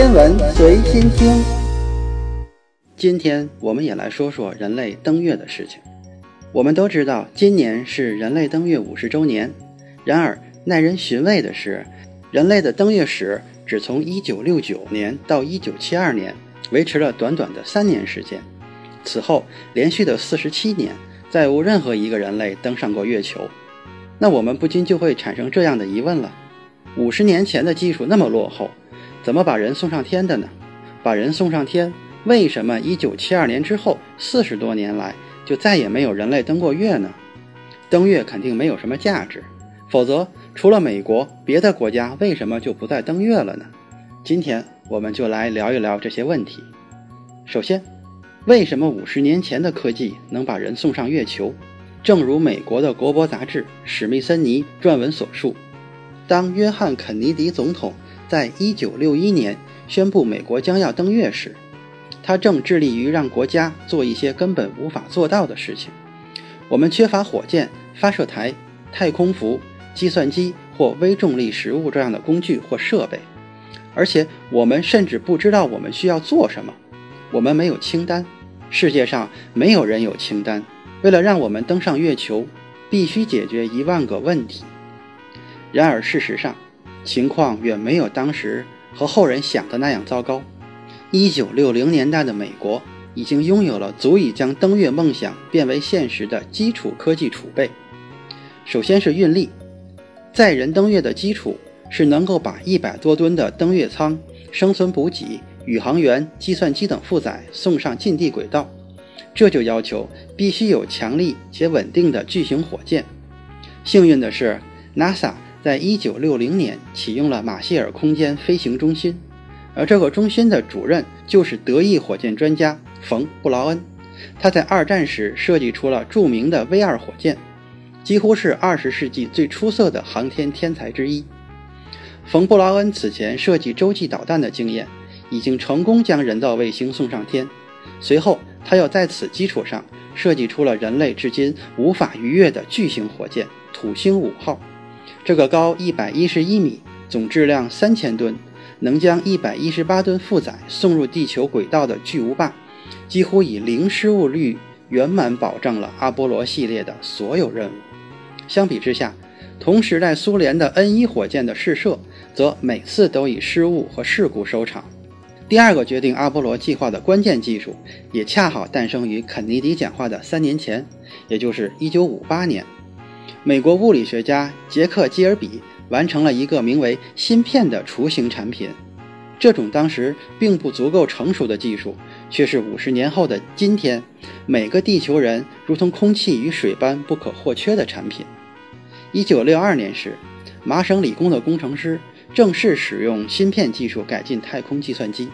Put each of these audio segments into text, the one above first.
天文随心听。今天我们也来说说人类登月的事情。我们都知道，今年是人类登月五十周年。然而，耐人寻味的是，人类的登月史只从1969年到1972年，维持了短短的三年时间。此后，连续的47年，再无任何一个人类登上过月球。那我们不禁就会产生这样的疑问了：五十年前的技术那么落后，怎么把人送上天的呢？把人送上天，为什么1972年之后四十多年来？就再也没有人类登过月呢？登月肯定没有什么价值，否则除了美国，别的国家为什么就不再登月了呢？今天我们就来聊一聊这些问题。首先，为什么五十年前的科技能把人送上月球？正如美国的国博杂志史密森尼撰文所述，当约翰肯尼迪总统在一九六一年宣布美国将要登月时，他正致力于让国家做一些根本无法做到的事情。我们缺乏火箭、发射台、太空服、计算机或微重力食物这样的工具或设备，而且我们甚至不知道我们需要做什么。我们没有清单，世界上没有人有清单。为了让我们登上月球，必须解决一万个问题。然而，事实上，情况远没有当时和后人想的那样糟糕。一九六零年代的美国已经拥有了足以将登月梦想变为现实的基础科技储备。首先是运力，载人登月的基础是能够把一百多吨的登月舱、生存补给、宇航员、计算机等负载送上近地轨道，这就要求必须有强力且稳定的巨型火箭。幸运的是，NASA 在一九六零年启用了马歇尔空间飞行中心。而这个中心的主任就是德意火箭专家冯·布劳恩，他在二战时设计出了著名的 V2 火箭，几乎是二十世纪最出色的航天天才之一。冯·布劳恩此前设计洲际导弹的经验，已经成功将人造卫星送上天。随后，他又在此基础上设计出了人类至今无法逾越的巨型火箭——土星五号。这个高一百一十一米、总质量三千吨。能将一百一十八吨负载送入地球轨道的巨无霸，几乎以零失误率圆满保障了阿波罗系列的所有任务。相比之下，同时代苏联的 N 一火箭的试射则每次都以失误和事故收场。第二个决定阿波罗计划的关键技术，也恰好诞生于肯尼迪讲话的三年前，也就是一九五八年。美国物理学家杰克基尔比。完成了一个名为芯片的雏形产品，这种当时并不足够成熟的技术，却是五十年后的今天，每个地球人如同空气与水般不可或缺的产品。一九六二年时，麻省理工的工程师正式使用芯片技术改进太空计算机，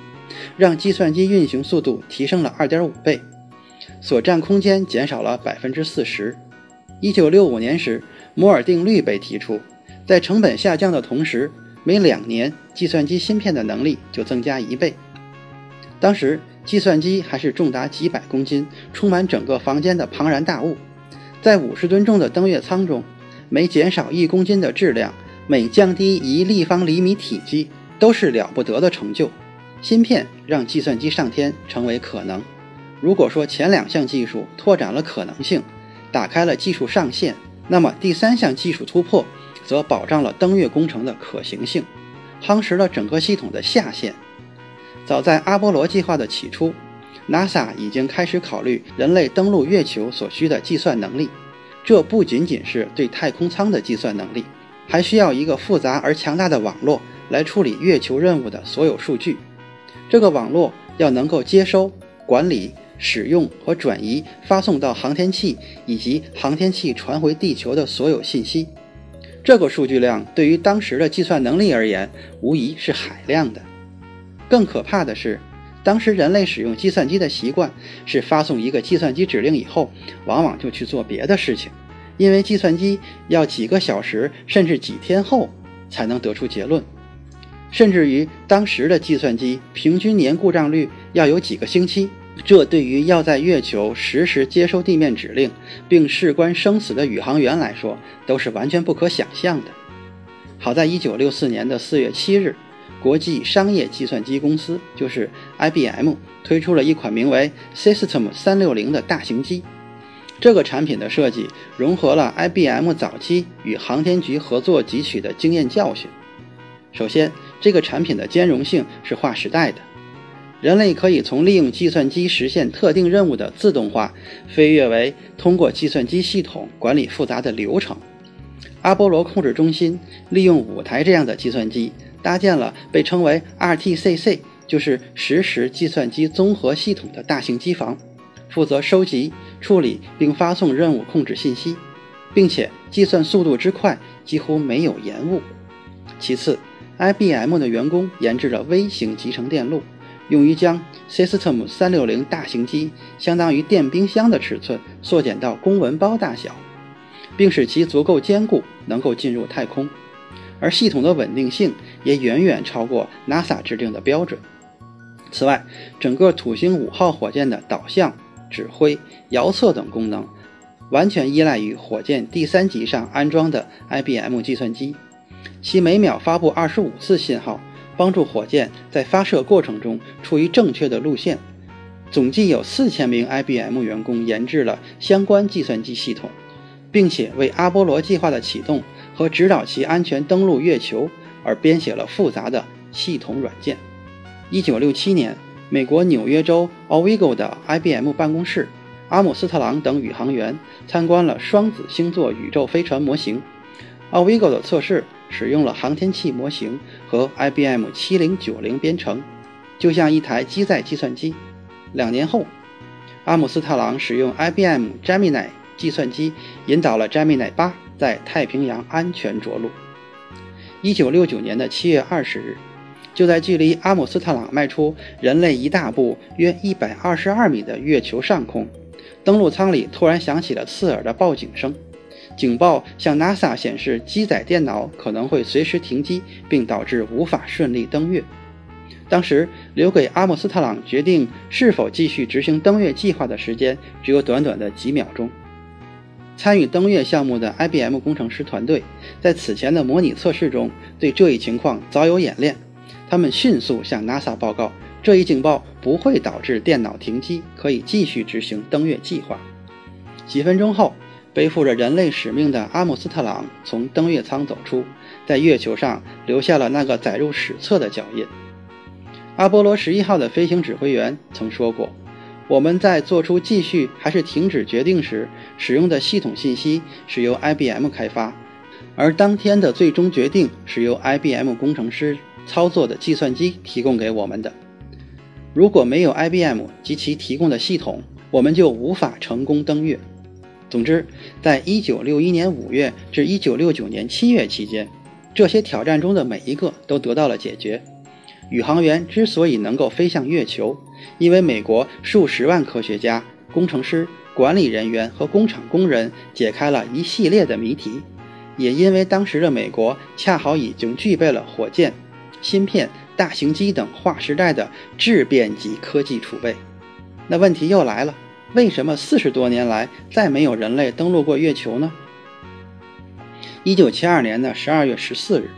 让计算机运行速度提升了二点五倍，所占空间减少了百分之四十。一九六五年时，摩尔定律被提出。在成本下降的同时，每两年计算机芯片的能力就增加一倍。当时计算机还是重达几百公斤、充满整个房间的庞然大物，在五十吨重的登月舱中，每减少一公斤的质量，每降低一立方厘米体积，都是了不得的成就。芯片让计算机上天成为可能。如果说前两项技术拓展了可能性，打开了技术上限，那么第三项技术突破。则保障了登月工程的可行性，夯实了整个系统的下限。早在阿波罗计划的起初，NASA 已经开始考虑人类登陆月球所需的计算能力。这不仅仅是对太空舱的计算能力，还需要一个复杂而强大的网络来处理月球任务的所有数据。这个网络要能够接收、管理、使用和转移发送到航天器以及航天器传回地球的所有信息。这个数据量对于当时的计算能力而言，无疑是海量的。更可怕的是，当时人类使用计算机的习惯是发送一个计算机指令以后，往往就去做别的事情，因为计算机要几个小时甚至几天后才能得出结论，甚至于当时的计算机平均年故障率要有几个星期。这对于要在月球实时接收地面指令并事关生死的宇航员来说，都是完全不可想象的。好在1964年的4月7日，国际商业计算机公司，就是 IBM，推出了一款名为 System 三六零的大型机。这个产品的设计融合了 IBM 早期与航天局合作汲取的经验教训。首先，这个产品的兼容性是划时代的。人类可以从利用计算机实现特定任务的自动化，飞跃为通过计算机系统管理复杂的流程。阿波罗控制中心利用五台这样的计算机，搭建了被称为 RTCC，就是实时计算机综合系统的大型机房，负责收集、处理并发送任务控制信息，并且计算速度之快几乎没有延误。其次，IBM 的员工研制了微型集成电路。用于将 System 三六零大型机相当于电冰箱的尺寸缩减到公文包大小，并使其足够坚固，能够进入太空。而系统的稳定性也远远超过 NASA 制定的标准。此外，整个土星五号火箭的导向、指挥、遥测等功能，完全依赖于火箭第三级上安装的 IBM 计算机，其每秒发布二十五次信号。帮助火箭在发射过程中处于正确的路线。总计有四千名 IBM 员工研制了相关计算机系统，并且为阿波罗计划的启动和指导其安全登陆月球而编写了复杂的系统软件。一九六七年，美国纽约州 Owego 的 IBM 办公室，阿姆斯特朗等宇航员参观了双子星座宇宙飞船模型。Owego 的测试。使用了航天器模型和 IBM 七零九零编程，就像一台机载计算机。两年后，阿姆斯特朗使用 IBM Gemini 计算机引导了 Gemini 八在太平洋安全着陆。一九六九年的七月二十日，就在距离阿姆斯特朗迈出人类一大步约一百二十二米的月球上空，登陆舱里突然响起了刺耳的报警声。警报向 NASA 显示，机载电脑可能会随时停机，并导致无法顺利登月。当时留给阿姆斯特朗决定是否继续执行登月计划的时间只有短短的几秒钟。参与登月项目的 IBM 工程师团队在此前的模拟测试中对这一情况早有演练，他们迅速向 NASA 报告，这一警报不会导致电脑停机，可以继续执行登月计划。几分钟后。背负着人类使命的阿姆斯特朗从登月舱走出，在月球上留下了那个载入史册的脚印。阿波罗十一号的飞行指挥员曾说过：“我们在做出继续还是停止决定时，使用的系统信息是由 IBM 开发，而当天的最终决定是由 IBM 工程师操作的计算机提供给我们的。如果没有 IBM 及其提供的系统，我们就无法成功登月。”总之，在1961年5月至1969年7月期间，这些挑战中的每一个都得到了解决。宇航员之所以能够飞向月球，因为美国数十万科学家、工程师、管理人员和工厂工人解开了一系列的谜题，也因为当时的美国恰好已经具备了火箭、芯片、大型机等划时代的质变级科技储备。那问题又来了。为什么四十多年来再没有人类登陆过月球呢？一九七二年的十二月十四日，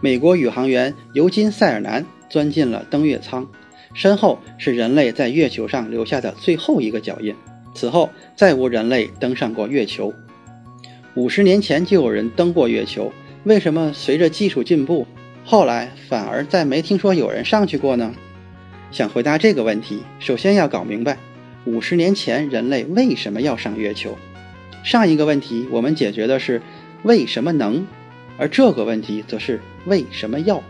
美国宇航员尤金·塞尔南钻进了登月舱，身后是人类在月球上留下的最后一个脚印。此后再无人类登上过月球。五十年前就有人登过月球，为什么随着技术进步，后来反而再没听说有人上去过呢？想回答这个问题，首先要搞明白。五十年前，人类为什么要上月球？上一个问题我们解决的是为什么能，而这个问题则是为什么要。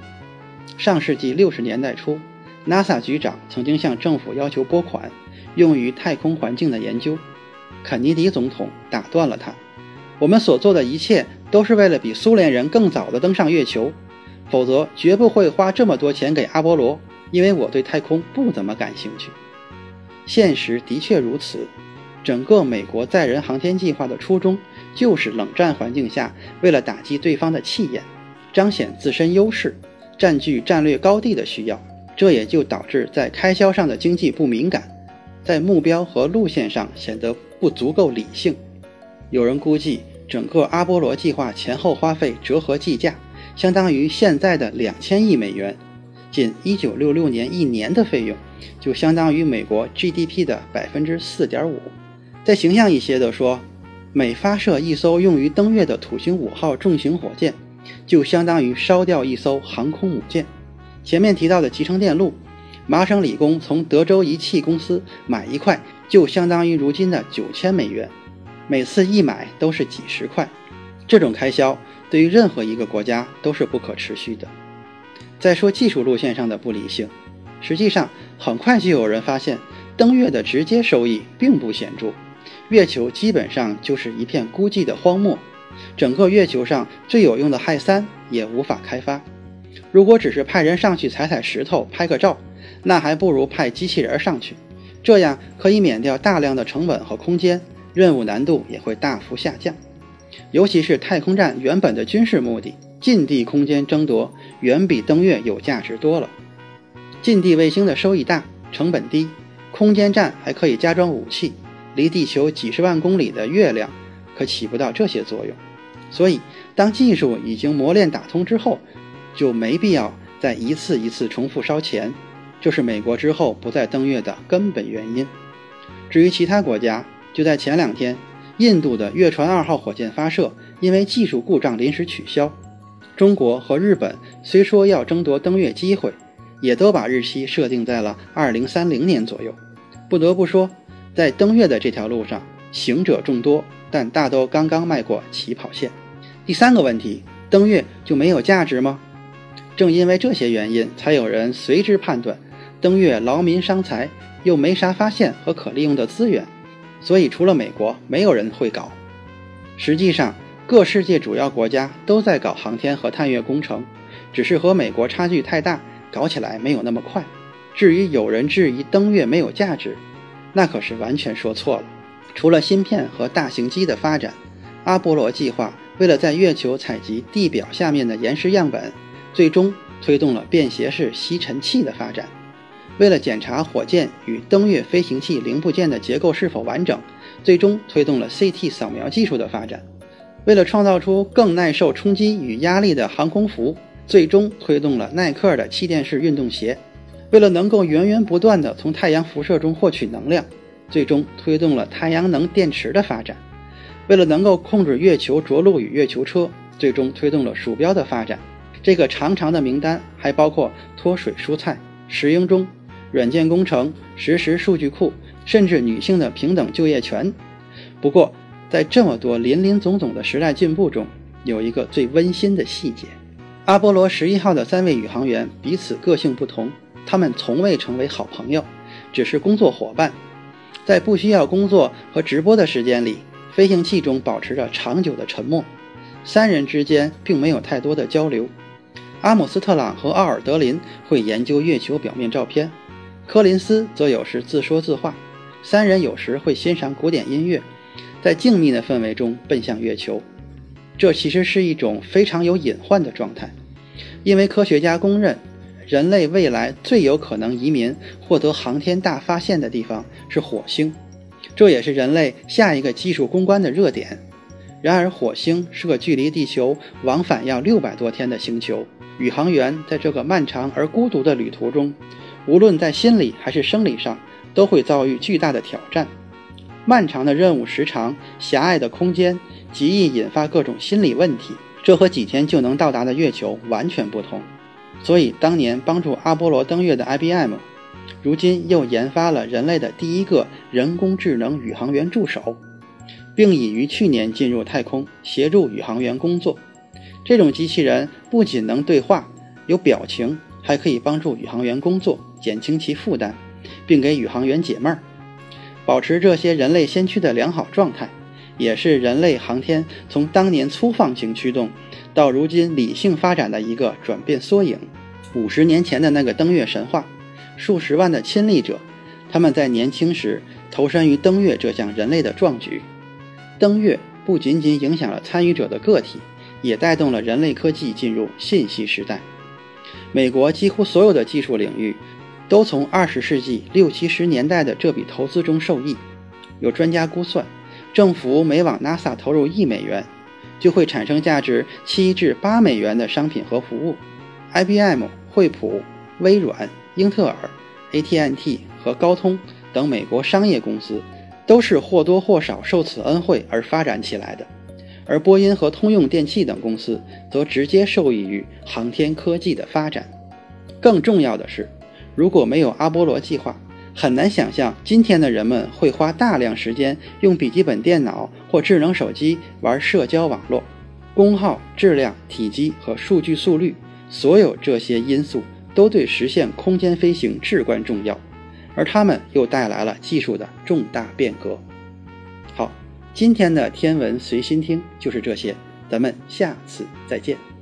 上世纪六十年代初，NASA 局长曾经向政府要求拨款，用于太空环境的研究。肯尼迪总统打断了他：“我们所做的一切都是为了比苏联人更早的登上月球，否则绝不会花这么多钱给阿波罗，因为我对太空不怎么感兴趣。”现实的确如此，整个美国载人航天计划的初衷就是冷战环境下，为了打击对方的气焰，彰显自身优势，占据战略高地的需要。这也就导致在开销上的经济不敏感，在目标和路线上显得不足够理性。有人估计，整个阿波罗计划前后花费折合计价，相当于现在的两千亿美元。仅1966年一年的费用，就相当于美国 GDP 的百分之四点五。再形象一些的说，每发射一艘用于登月的土星五号重型火箭，就相当于烧掉一艘航空母舰。前面提到的集成电路，麻省理工从德州仪器公司买一块，就相当于如今的九千美元。每次一买都是几十块，这种开销对于任何一个国家都是不可持续的。再说技术路线上的不理性，实际上很快就有人发现，登月的直接收益并不显著，月球基本上就是一片孤寂的荒漠，整个月球上最有用的氦三也无法开发。如果只是派人上去踩踩石头、拍个照，那还不如派机器人上去，这样可以免掉大量的成本和空间，任务难度也会大幅下降。尤其是太空站原本的军事目的。近地空间争夺远比登月有价值多了。近地卫星的收益大，成本低，空间站还可以加装武器，离地球几十万公里的月亮可起不到这些作用。所以，当技术已经磨练打通之后，就没必要再一次一次重复烧钱。这是美国之后不再登月的根本原因。至于其他国家，就在前两天，印度的月船二号火箭发射因为技术故障临时取消。中国和日本虽说要争夺登月机会，也都把日期设定在了二零三零年左右。不得不说，在登月的这条路上，行者众多，但大都刚刚迈过起跑线。第三个问题，登月就没有价值吗？正因为这些原因，才有人随之判断，登月劳民伤财，又没啥发现和可利用的资源，所以除了美国，没有人会搞。实际上，各世界主要国家都在搞航天和探月工程，只是和美国差距太大，搞起来没有那么快。至于有人质疑登月没有价值，那可是完全说错了。除了芯片和大型机的发展，阿波罗计划为了在月球采集地表下面的岩石样本，最终推动了便携式吸尘器的发展；为了检查火箭与登月飞行器零部件的结构是否完整，最终推动了 CT 扫描技术的发展。为了创造出更耐受冲击与压力的航空服，最终推动了耐克的气垫式运动鞋；为了能够源源不断地从太阳辐射中获取能量，最终推动了太阳能电池的发展；为了能够控制月球着陆与月球车，最终推动了鼠标的发展。这个长长的名单还包括脱水蔬菜、石英钟、软件工程、实时数据库，甚至女性的平等就业权。不过，在这么多林林总总的时代进步中，有一个最温馨的细节：阿波罗十一号的三位宇航员彼此个性不同，他们从未成为好朋友，只是工作伙伴。在不需要工作和直播的时间里，飞行器中保持着长久的沉默，三人之间并没有太多的交流。阿姆斯特朗和奥尔德林会研究月球表面照片，柯林斯则有时自说自话，三人有时会欣赏古典音乐。在静谧的氛围中奔向月球，这其实是一种非常有隐患的状态，因为科学家公认，人类未来最有可能移民、获得航天大发现的地方是火星，这也是人类下一个技术攻关的热点。然而，火星是个距离地球往返要六百多天的星球，宇航员在这个漫长而孤独的旅途中，无论在心理还是生理上，都会遭遇巨大的挑战。漫长的任务时长、狭隘的空间，极易引发各种心理问题。这和几天就能到达的月球完全不同。所以，当年帮助阿波罗登月的 IBM，如今又研发了人类的第一个人工智能宇航员助手，并已于去年进入太空协助宇航员工作。这种机器人不仅能对话、有表情，还可以帮助宇航员工作，减轻其负担，并给宇航员解闷儿。保持这些人类先驱的良好状态，也是人类航天从当年粗放型驱动到如今理性发展的一个转变缩影。五十年前的那个登月神话，数十万的亲历者，他们在年轻时投身于登月这项人类的壮举。登月不仅仅影响了参与者的个体，也带动了人类科技进入信息时代。美国几乎所有的技术领域。都从二十世纪六七十年代的这笔投资中受益。有专家估算，政府每往 NASA 投入一美元，就会产生价值七至八美元的商品和服务。IBM、惠普、微软、英特尔、AT&T 和高通等美国商业公司，都是或多或少受此恩惠而发展起来的。而波音和通用电气等公司则直接受益于航天科技的发展。更重要的是，如果没有阿波罗计划，很难想象今天的人们会花大量时间用笔记本电脑或智能手机玩社交网络。功耗、质量、体积和数据速率，所有这些因素都对实现空间飞行至关重要，而它们又带来了技术的重大变革。好。今天的天文随心听就是这些，咱们下次再见。